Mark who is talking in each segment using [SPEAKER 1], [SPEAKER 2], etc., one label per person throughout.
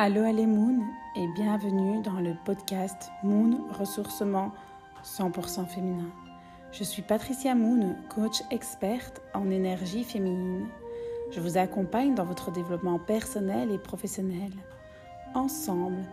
[SPEAKER 1] Allô, allez Moon et bienvenue dans le podcast Moon Ressourcement 100% féminin. Je suis Patricia Moon, coach experte en énergie féminine. Je vous accompagne dans votre développement personnel et professionnel. Ensemble,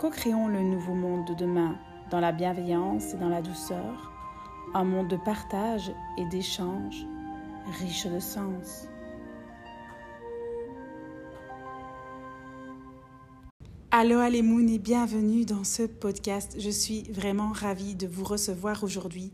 [SPEAKER 1] co-créons le nouveau monde de demain dans la bienveillance et dans la douceur, un monde de partage et d'échange riche de sens. Allô Moon et bienvenue dans ce podcast. Je suis vraiment ravie de vous recevoir aujourd'hui.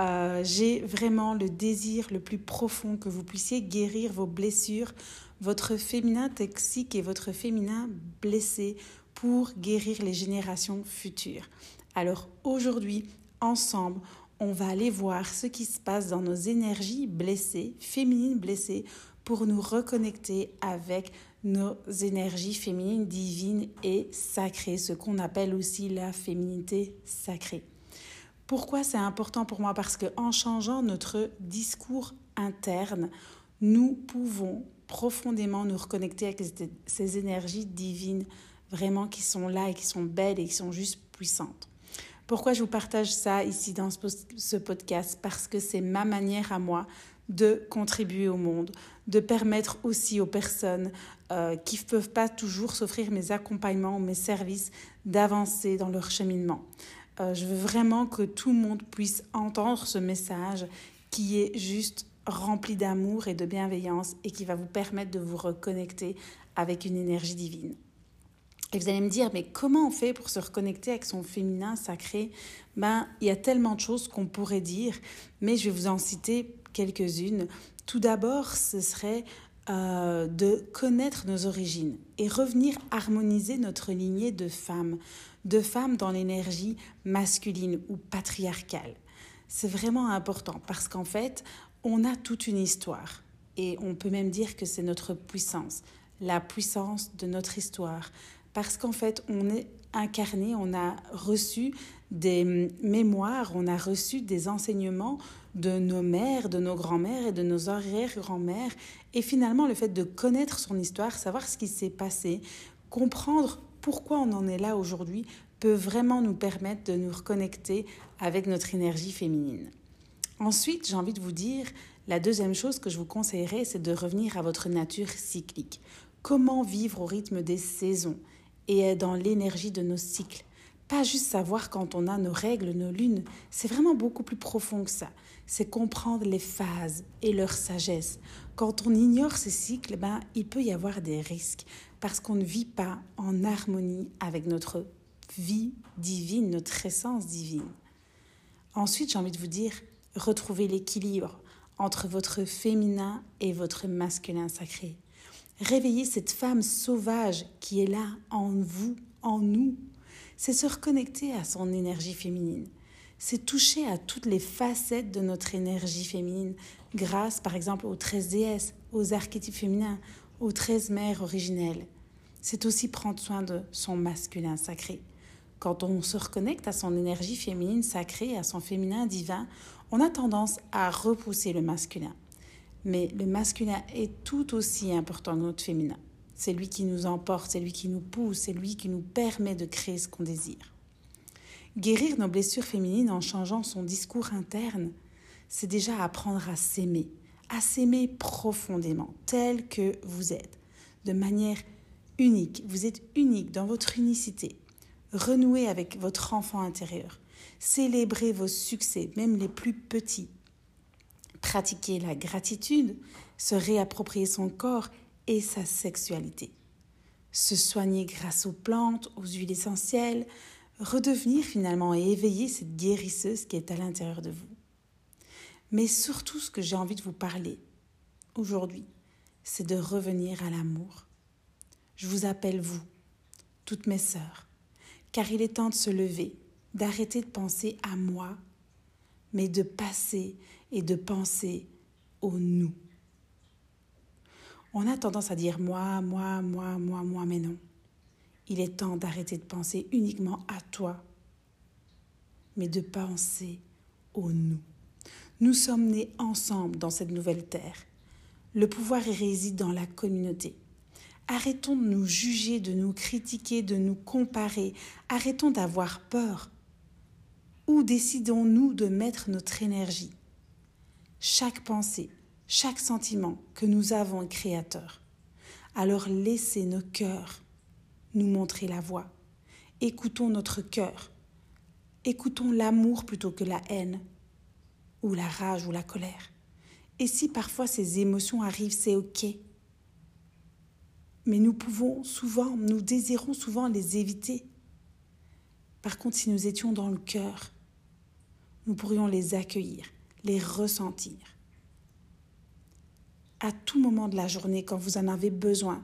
[SPEAKER 1] Euh, j'ai vraiment le désir le plus profond que vous puissiez guérir vos blessures, votre féminin toxique et votre féminin blessé pour guérir les générations futures. Alors aujourd'hui, ensemble, on va aller voir ce qui se passe dans nos énergies blessées, féminines blessées, pour nous reconnecter avec nos énergies féminines divines et sacrées, ce qu'on appelle aussi la féminité sacrée. Pourquoi c'est important pour moi? Parce qu'en changeant notre discours interne, nous pouvons profondément nous reconnecter avec ces énergies divines vraiment qui sont là et qui sont belles et qui sont juste puissantes. Pourquoi je vous partage ça ici dans ce podcast? Parce que c'est ma manière à moi de contribuer au monde, de permettre aussi aux personnes euh, qui ne peuvent pas toujours s'offrir mes accompagnements ou mes services d'avancer dans leur cheminement. Euh, je veux vraiment que tout le monde puisse entendre ce message qui est juste rempli d'amour et de bienveillance et qui va vous permettre de vous reconnecter avec une énergie divine. Et vous allez me dire, mais comment on fait pour se reconnecter avec son féminin sacré? Ben, il y a tellement de choses qu'on pourrait dire, mais je vais vous en citer quelques-unes. Tout d'abord, ce serait euh, de connaître nos origines et revenir harmoniser notre lignée de femmes, de femmes dans l'énergie masculine ou patriarcale. C'est vraiment important parce qu'en fait, on a toute une histoire et on peut même dire que c'est notre puissance, la puissance de notre histoire. Parce qu'en fait, on est incarné, on a reçu des mémoires, on a reçu des enseignements de nos mères, de nos grands-mères et de nos arrière-grands-mères. Et finalement, le fait de connaître son histoire, savoir ce qui s'est passé, comprendre pourquoi on en est là aujourd'hui, peut vraiment nous permettre de nous reconnecter avec notre énergie féminine. Ensuite, j'ai envie de vous dire, la deuxième chose que je vous conseillerais, c'est de revenir à votre nature cyclique. Comment vivre au rythme des saisons et dans l'énergie de nos cycles? Pas juste savoir quand on a nos règles, nos lunes, c'est vraiment beaucoup plus profond que ça. C'est comprendre les phases et leur sagesse. Quand on ignore ces cycles, ben, il peut y avoir des risques parce qu'on ne vit pas en harmonie avec notre vie divine, notre essence divine. Ensuite, j'ai envie de vous dire, retrouvez l'équilibre entre votre féminin et votre masculin sacré. Réveillez cette femme sauvage qui est là en vous, en nous, c'est se reconnecter à son énergie féminine. C'est toucher à toutes les facettes de notre énergie féminine grâce par exemple aux 13 déesses, aux archétypes féminins, aux 13 mères originelles. C'est aussi prendre soin de son masculin sacré. Quand on se reconnecte à son énergie féminine sacrée, à son féminin divin, on a tendance à repousser le masculin. Mais le masculin est tout aussi important que notre féminin. C'est lui qui nous emporte, c'est lui qui nous pousse, c'est lui qui nous permet de créer ce qu'on désire. Guérir nos blessures féminines en changeant son discours interne, c'est déjà apprendre à s'aimer, à s'aimer profondément, tel que vous êtes, de manière unique. Vous êtes unique dans votre unicité. Renouez avec votre enfant intérieur. Célébrez vos succès, même les plus petits. Pratiquez la gratitude, se réapproprier son corps et sa sexualité. Se soigner grâce aux plantes, aux huiles essentielles, redevenir finalement et éveiller cette guérisseuse qui est à l'intérieur de vous. Mais surtout ce que j'ai envie de vous parler aujourd'hui, c'est de revenir à l'amour. Je vous appelle vous, toutes mes sœurs, car il est temps de se lever, d'arrêter de penser à moi, mais de passer et de penser au nous. On a tendance à dire moi, moi, moi, moi, moi, mais non. Il est temps d'arrêter de penser uniquement à toi, mais de penser au nous. Nous sommes nés ensemble dans cette nouvelle terre. Le pouvoir réside dans la communauté. Arrêtons de nous juger, de nous critiquer, de nous comparer. Arrêtons d'avoir peur. Où décidons-nous de mettre notre énergie? Chaque pensée, chaque sentiment que nous avons est créateur. Alors laissez nos cœurs nous montrer la voie. Écoutons notre cœur. Écoutons l'amour plutôt que la haine, ou la rage ou la colère. Et si parfois ces émotions arrivent, c'est OK. Mais nous pouvons souvent, nous désirons souvent les éviter. Par contre, si nous étions dans le cœur, nous pourrions les accueillir, les ressentir. À tout moment de la journée, quand vous en avez besoin,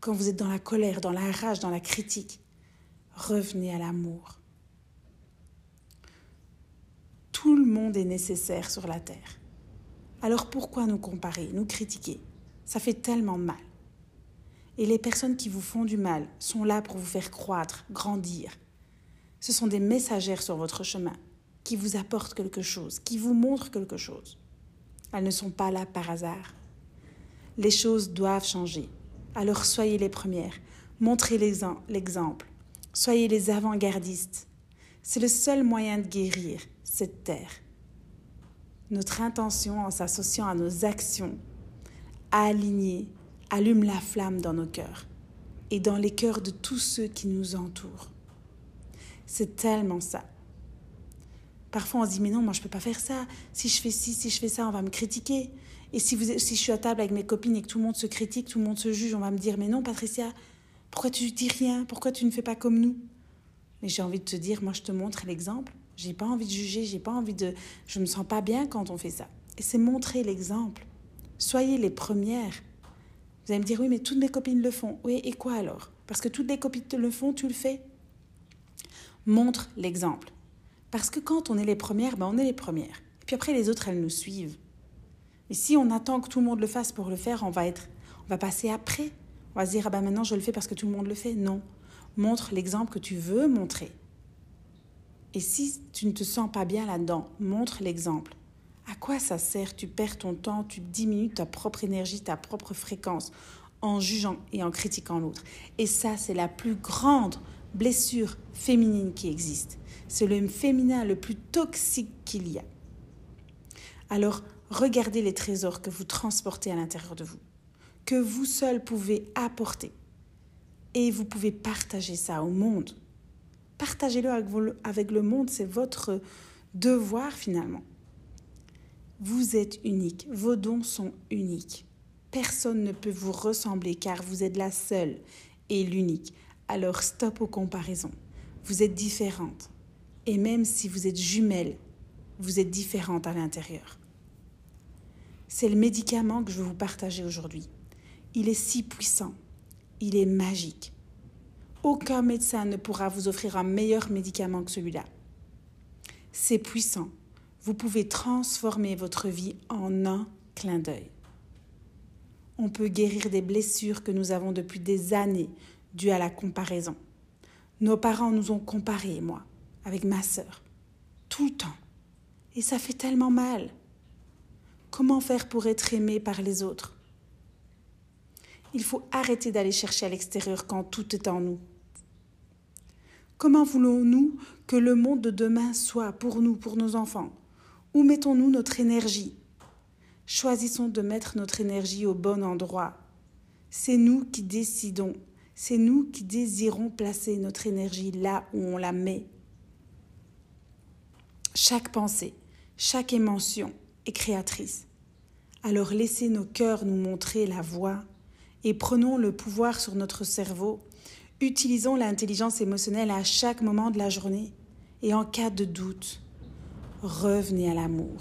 [SPEAKER 1] quand vous êtes dans la colère, dans la rage, dans la critique, revenez à l'amour. Tout le monde est nécessaire sur la terre. Alors pourquoi nous comparer, nous critiquer? Ça fait tellement mal. Et les personnes qui vous font du mal sont là pour vous faire croître, grandir. Ce sont des messagères sur votre chemin qui vous apportent quelque chose, qui vous montrent quelque chose. Elles ne sont pas là par hasard. Les choses doivent changer. Alors soyez les premières, montrez l'exemple, soyez les avant-gardistes. C'est le seul moyen de guérir cette terre. Notre intention en s'associant à nos actions, à aligner allume la flamme dans nos cœurs et dans les cœurs de tous ceux qui nous entourent. C'est tellement ça. Parfois on se dit mais non, moi je peux pas faire ça. Si je fais ci, si je fais ça, on va me critiquer. Et si, vous, je suis à table avec mes copines et que tout le monde se critique, tout le monde se juge, on va me dire mais non Patricia, pourquoi tu dis rien? Pourquoi tu ne fais pas comme nous? Mais j'ai envie de te dire, moi je te montre l'exemple. J'ai pas envie de juger, j'ai pas envie de, je me sens pas bien quand on fait ça. Et c'est montrer l'exemple. Soyez les premières vous allez me dire, oui, mais toutes mes copines le font. Oui, et quoi alors? Parce que toutes les copines le font, tu le fais Montre l'exemple. Parce que quand on est les premières, ben on est les premières. Et puis après, les autres, elles nous suivent. Et si on attend que tout le monde le fasse pour le faire, on va, être, on va passer après. On va se dire, ah ben maintenant, je le fais parce que tout le monde le fait. Non. Montre l'exemple que tu veux montrer. Et si tu ne te sens pas bien là-dedans, montre l'exemple. À quoi ça sert? Tu perds ton temps, tu diminues ta propre énergie, ta propre fréquence en jugeant et en critiquant l'autre. Et ça, c'est la plus grande blessure féminine qui existe. C'est le féminin le plus toxique qu'il y a. Alors, regardez les trésors que vous transportez à l'intérieur de vous, que vous seul pouvez apporter. Et vous pouvez partager ça au monde. Partagez-le avec le monde, c'est votre devoir finalement. Vous êtes unique, vos dons sont uniques. Personne ne peut vous ressembler car vous êtes la seule et l'unique. Alors stop aux comparaisons. Vous êtes différente. Et même si vous êtes jumelle, vous êtes différente à l'intérieur. C'est le médicament que je veux vous partager aujourd'hui. Il est si puissant. Il est magique. Aucun médecin ne pourra vous offrir un meilleur médicament que celui-là. C'est puissant vous pouvez transformer votre vie en un clin d'œil. On peut guérir des blessures que nous avons depuis des années dues à la comparaison. Nos parents nous ont comparés, moi, avec ma sœur, tout le temps. Et ça fait tellement mal. Comment faire pour être aimé par les autres? Il faut arrêter d'aller chercher à l'extérieur quand tout est en nous. Comment voulons-nous que le monde de demain soit pour nous, pour nos enfants? Où mettons-nous notre énergie? Choisissons de mettre notre énergie au bon endroit. C'est nous qui décidons, c'est nous qui désirons placer notre énergie là où on la met. Chaque pensée, chaque émotion est créatrice. Alors laissez nos cœurs nous montrer la voie et prenons le pouvoir sur notre cerveau. Utilisons l'intelligence émotionnelle à chaque moment de la journée et en cas de doute revenez à l'amour.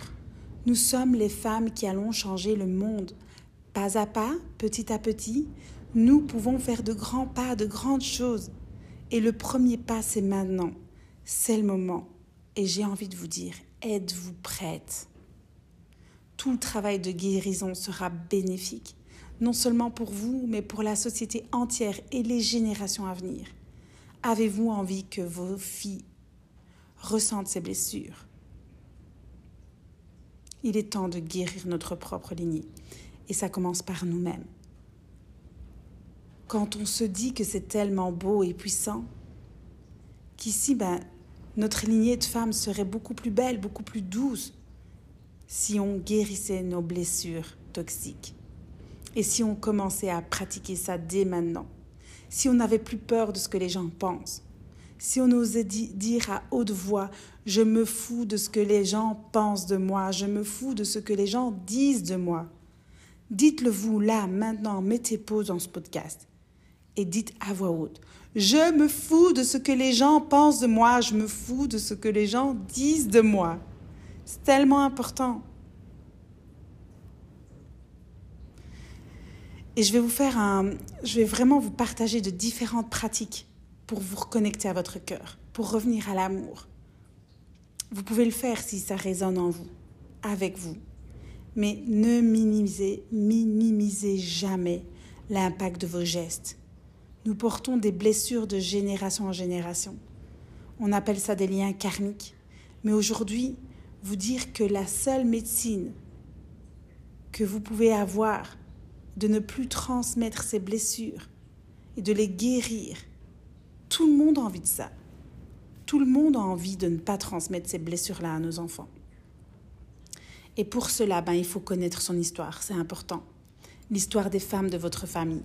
[SPEAKER 1] Nous sommes les femmes qui allons changer le monde. Pas à pas, petit à petit, nous pouvons faire de grands pas, de grandes choses. Et le premier pas, c'est maintenant. C'est le moment. Et j'ai envie de vous dire, êtes-vous prête? Tout le travail de guérison sera bénéfique, non seulement pour vous, mais pour la société entière et les générations à venir. Avez-vous envie que vos filles ressentent ces blessures? Il est temps de guérir notre propre lignée. Et ça commence par nous-mêmes. quand on se dit que c'est tellement beau et puissant, qu'ici, ben, notre lignée de femmes serait beaucoup plus belle, beaucoup plus douce, si on guérissait nos blessures toxiques. Et si on commençait à pratiquer ça dès maintenant. Si on n'avait plus peur de ce que les gens pensent. Si on osait dire à haute voix, je me fous de ce que les gens pensent de moi, je me fous de ce que les gens disent de moi. Dites-le vous là, maintenant, mettez pause dans ce podcast et dites à voix haute, je me fous de ce que les gens pensent de moi, je me fous de ce que les gens disent de moi. C'est tellement important. Et je vais vous faire un. Je vais vraiment vous partager de différentes pratiques pour vous reconnecter à votre cœur, pour revenir à l'amour. Vous pouvez le faire si ça résonne en vous, avec vous. Mais ne minimisez, minimisez jamais l'impact de vos gestes. Nous portons des blessures de génération en génération. On appelle ça des liens karmiques. Mais aujourd'hui, vous dire que la seule médecine que vous pouvez avoir de ne plus transmettre ces blessures et de les guérir, tout le monde a envie de ça. Tout le monde a envie de ne pas transmettre ces blessures-là à nos enfants. Et pour cela, ben, il faut connaître son histoire, c'est important. L'histoire des femmes de votre famille.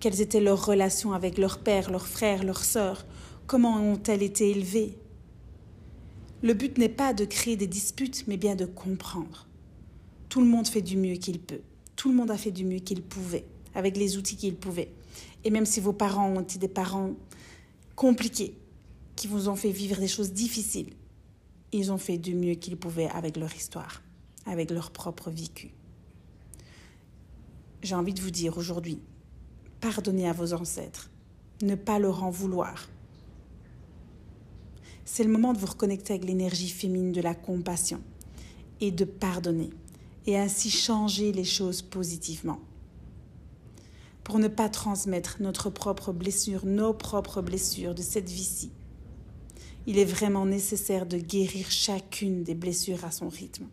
[SPEAKER 1] Quelles étaient leurs relations avec leur père, leurs frères, leurs sœurs Comment ont-elles été élevées? Le but n'est pas de créer des disputes, mais bien de comprendre. Tout le monde fait du mieux qu'il peut. Tout le monde a fait du mieux qu'il pouvait, avec les outils qu'il pouvait. Et même si vos parents ont été des parents compliqués, qui vous ont fait vivre des choses difficiles, ils ont fait du mieux qu'ils pouvaient avec leur histoire, avec leur propre vécu. J'ai envie de vous dire aujourd'hui, pardonnez à vos ancêtres, ne pas leur en vouloir. C'est le moment de vous reconnecter avec l'énergie féminine de la compassion et de pardonner et ainsi changer les choses positivement. Pour ne pas transmettre notre propre blessure, nos propres blessures de cette vie-ci. Il est vraiment nécessaire de guérir chacune des blessures à son rythme.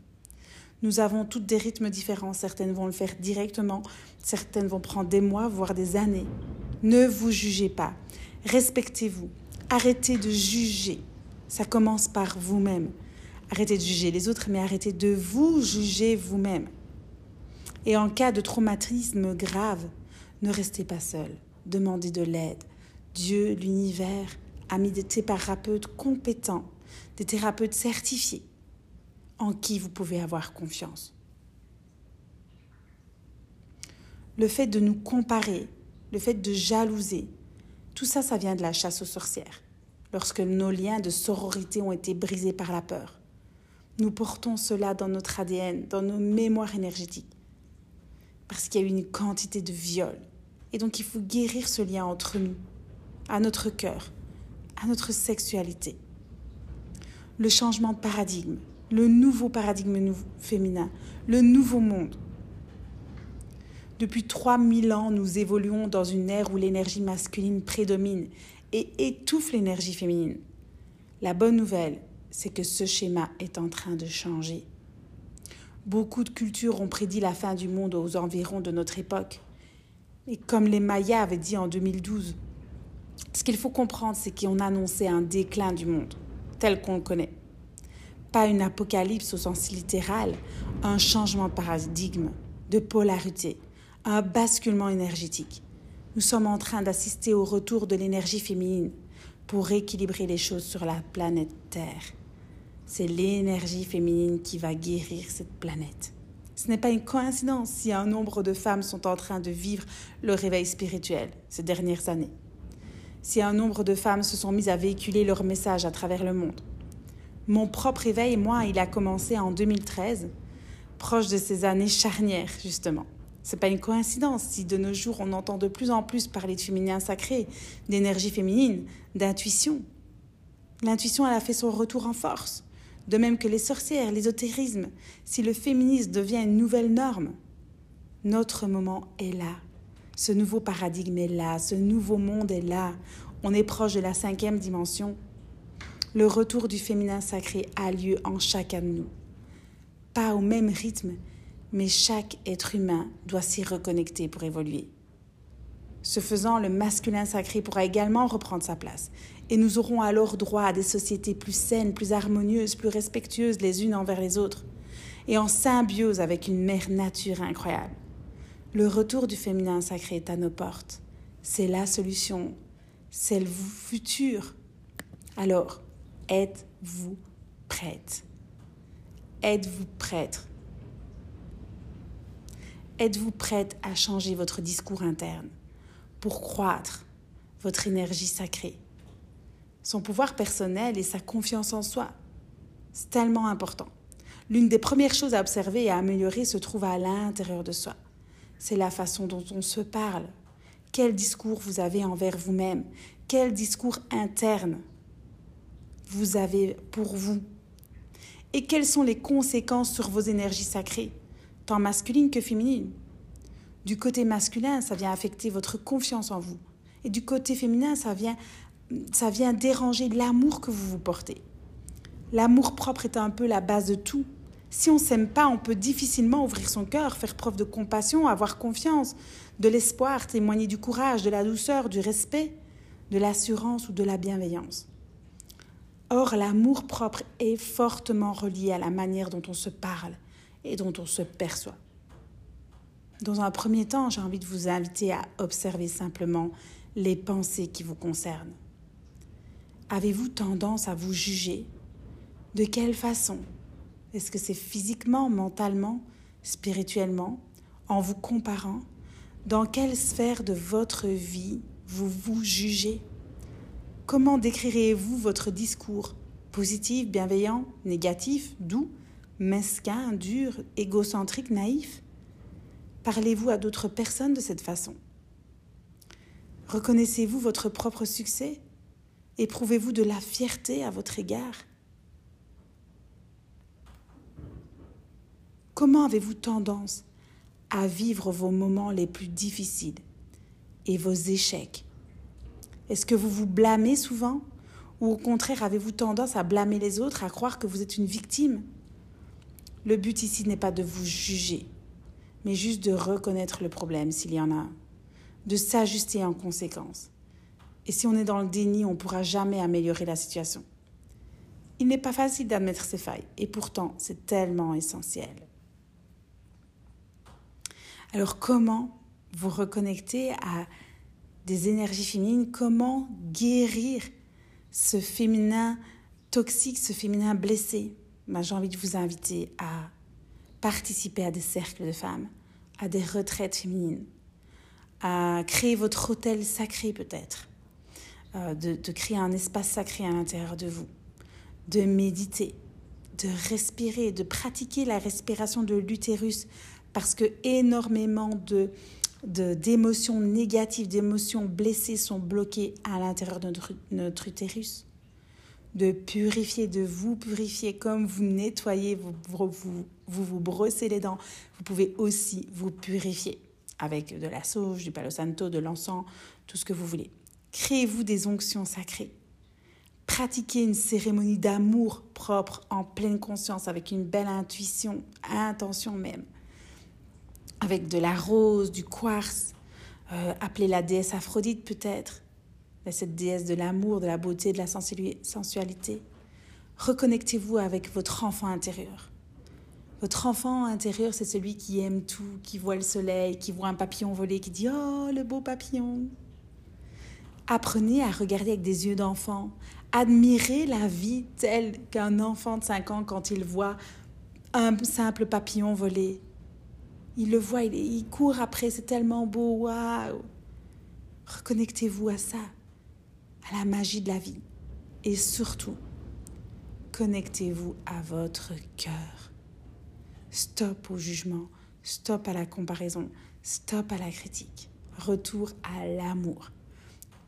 [SPEAKER 1] Nous avons toutes des rythmes différents. Certaines vont le faire directement, certaines vont prendre des mois, voire des années. Ne vous jugez pas. Respectez-vous. Arrêtez de juger. Ça commence par vous-même. Arrêtez de juger les autres, mais arrêtez de vous juger vous-même. Et en cas de traumatisme grave, ne restez pas seul. Demandez de l'aide. Dieu, l'univers, a mis des thérapeutes compétents, des thérapeutes certifiés, en qui vous pouvez avoir confiance. Le fait de nous comparer, le fait de jalouser, tout ça, ça vient de la chasse aux sorcières, lorsque nos liens de sororité ont été brisés par la peur. Nous portons cela dans notre ADN, dans nos mémoires énergétiques. Parce qu'il y a eu une quantité de viol. Et donc il faut guérir ce lien entre nous, à notre cœur, à notre sexualité. Le changement de paradigme, le nouveau paradigme féminin, le nouveau monde. Depuis 3000 ans, nous évoluons dans une ère où l'énergie masculine prédomine et étouffe l'énergie féminine. La bonne nouvelle, c'est que ce schéma est en train de changer. Beaucoup de cultures ont prédit la fin du monde aux environs de notre époque. Et comme les Mayas avaient dit en 2012, ce qu'il faut comprendre, c'est qu'on annonçait un déclin du monde, tel qu'on le connaît. Pas une apocalypse au sens littéral, un changement de paradigme, de polarité, un basculement énergétique. Nous sommes en train d'assister au retour de l'énergie féminine pour rééquilibrer les choses sur la planète Terre. C'est l'énergie féminine qui va guérir cette planète. Ce n'est pas une coïncidence si un nombre de femmes sont en train de vivre le réveil spirituel ces dernières années. Si un nombre de femmes se sont mises à véhiculer leur message à travers le monde. Mon propre réveil, moi, il a commencé en 2013, proche de ces années charnières, justement. C'est pas une coïncidence si de nos jours on entend de plus en plus parler de féminin sacré, d'énergie féminine, d'intuition. L'intuition, elle a fait son retour en force de même que les sorcières, l'ésotérisme, si le féminisme devient une nouvelle norme. Notre moment est là. Ce nouveau paradigme est là, ce nouveau monde est là. On est proche de la cinquième dimension. Le retour du féminin sacré a lieu en chacun de nous. Pas au même rythme, mais chaque être humain doit s'y reconnecter pour évoluer. Ce faisant, le masculin sacré pourra également reprendre sa place. Et nous aurons alors droit à des sociétés plus saines, plus harmonieuses, plus respectueuses les unes envers les autres, et en symbiose avec une mère nature incroyable. Le retour du féminin sacré est à nos portes. C'est la solution. C'est le futur. Alors, êtes-vous prête? Êtes-vous prête Êtes-vous prête à changer votre discours interne pour croître votre énergie sacrée, son pouvoir personnel et sa confiance en soi. C'est tellement important. L'une des premières choses à observer et à améliorer se trouve à l'intérieur de soi. C'est la façon dont on se parle. Quel discours vous avez envers vous-même? Quel discours interne vous avez pour vous? Et quelles sont les conséquences sur vos énergies sacrées, tant masculines que féminines du côté masculin, ça vient affecter votre confiance en vous. Et du côté féminin, ça vient, ça vient déranger l'amour que vous vous portez. L'amour propre est un peu la base de tout. Si on s'aime pas, on peut difficilement ouvrir son cœur, faire preuve de compassion, avoir confiance, de l'espoir, témoigner du courage, de la douceur, du respect, de l'assurance ou de la bienveillance. Or, l'amour propre est fortement relié à la manière dont on se parle et dont on se perçoit. Dans un premier temps, j'ai envie de vous inviter à observer simplement les pensées qui vous concernent. Avez-vous tendance à vous juger? De quelle façon? Est-ce que c'est physiquement, mentalement, spirituellement, en vous comparant Dans quelle sphère de votre vie vous vous jugez? Comment décrirez-vous votre discours? Positif, bienveillant, négatif, doux, mesquin, dur, égocentrique, naïf Parlez-vous à d'autres personnes de cette façon? Reconnaissez-vous votre propre succès? Éprouvez-vous de la fierté à votre égard? Comment avez-vous tendance à vivre vos moments les plus difficiles et vos échecs? Est-ce que vous vous blâmez souvent? Ou au contraire avez-vous tendance à blâmer les autres, à croire que vous êtes une victime? Le but ici n'est pas de vous juger, mais juste de reconnaître le problème s'il y en a, de s'ajuster en conséquence. Et si on est dans le déni, on ne pourra jamais améliorer la situation. Il n'est pas facile d'admettre ses failles, et pourtant c'est tellement essentiel. Alors comment vous reconnecter à des énergies féminines? Comment guérir ce féminin toxique, ce féminin blessé? Ben, J'ai envie de vous inviter à participer à des cercles de femmes, à des retraites féminines, à créer votre hôtel sacré peut-être, euh, de, de créer un espace sacré à l'intérieur de vous, de méditer, de respirer, de pratiquer la respiration de l'utérus, parce que énormément de d'émotions négatives, d'émotions blessées sont bloquées à l'intérieur de notre, notre utérus de purifier, de vous purifier comme vous nettoyez, vous vous, vous brossez les dents. Vous pouvez aussi vous purifier avec de la sauge, du palo santo, de l'encens, tout ce que vous voulez. Créez-vous des onctions sacrées. Pratiquez une cérémonie d'amour propre en pleine conscience, avec une belle intuition, intention même. Avec de la rose, du quartz, euh, appelez la déesse Aphrodite peut-être cette déesse de l'amour, de la beauté, de la sensualité. Reconnectez-vous avec votre enfant intérieur. Votre enfant intérieur, c'est celui qui aime tout, qui voit le soleil, qui voit un papillon voler, qui dit Oh, le beau papillon. Apprenez à regarder avec des yeux d'enfant. Admirez la vie telle qu'un enfant de 5 ans quand il voit un simple papillon voler. Il le voit, il, court après, c'est tellement beau, waouh. Reconnectez-vous à ça à la magie de la vie. Et surtout, connectez-vous à votre cœur. Stop au jugement, stop à la comparaison, stop à la critique. Retour à l'amour.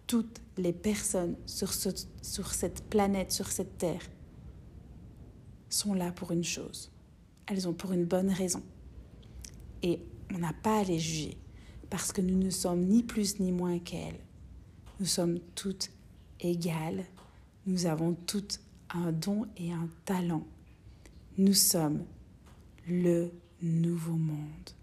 [SPEAKER 1] Toutes les personnes sur, sur cette planète, sur cette terre, sont là pour une chose. Elles ont pour une bonne raison. Et on n'a pas à les juger, parce que nous ne sommes ni plus ni moins qu'elles. Nous sommes toutes égales, nous avons toutes un don et un talent. Nous sommes le nouveau monde.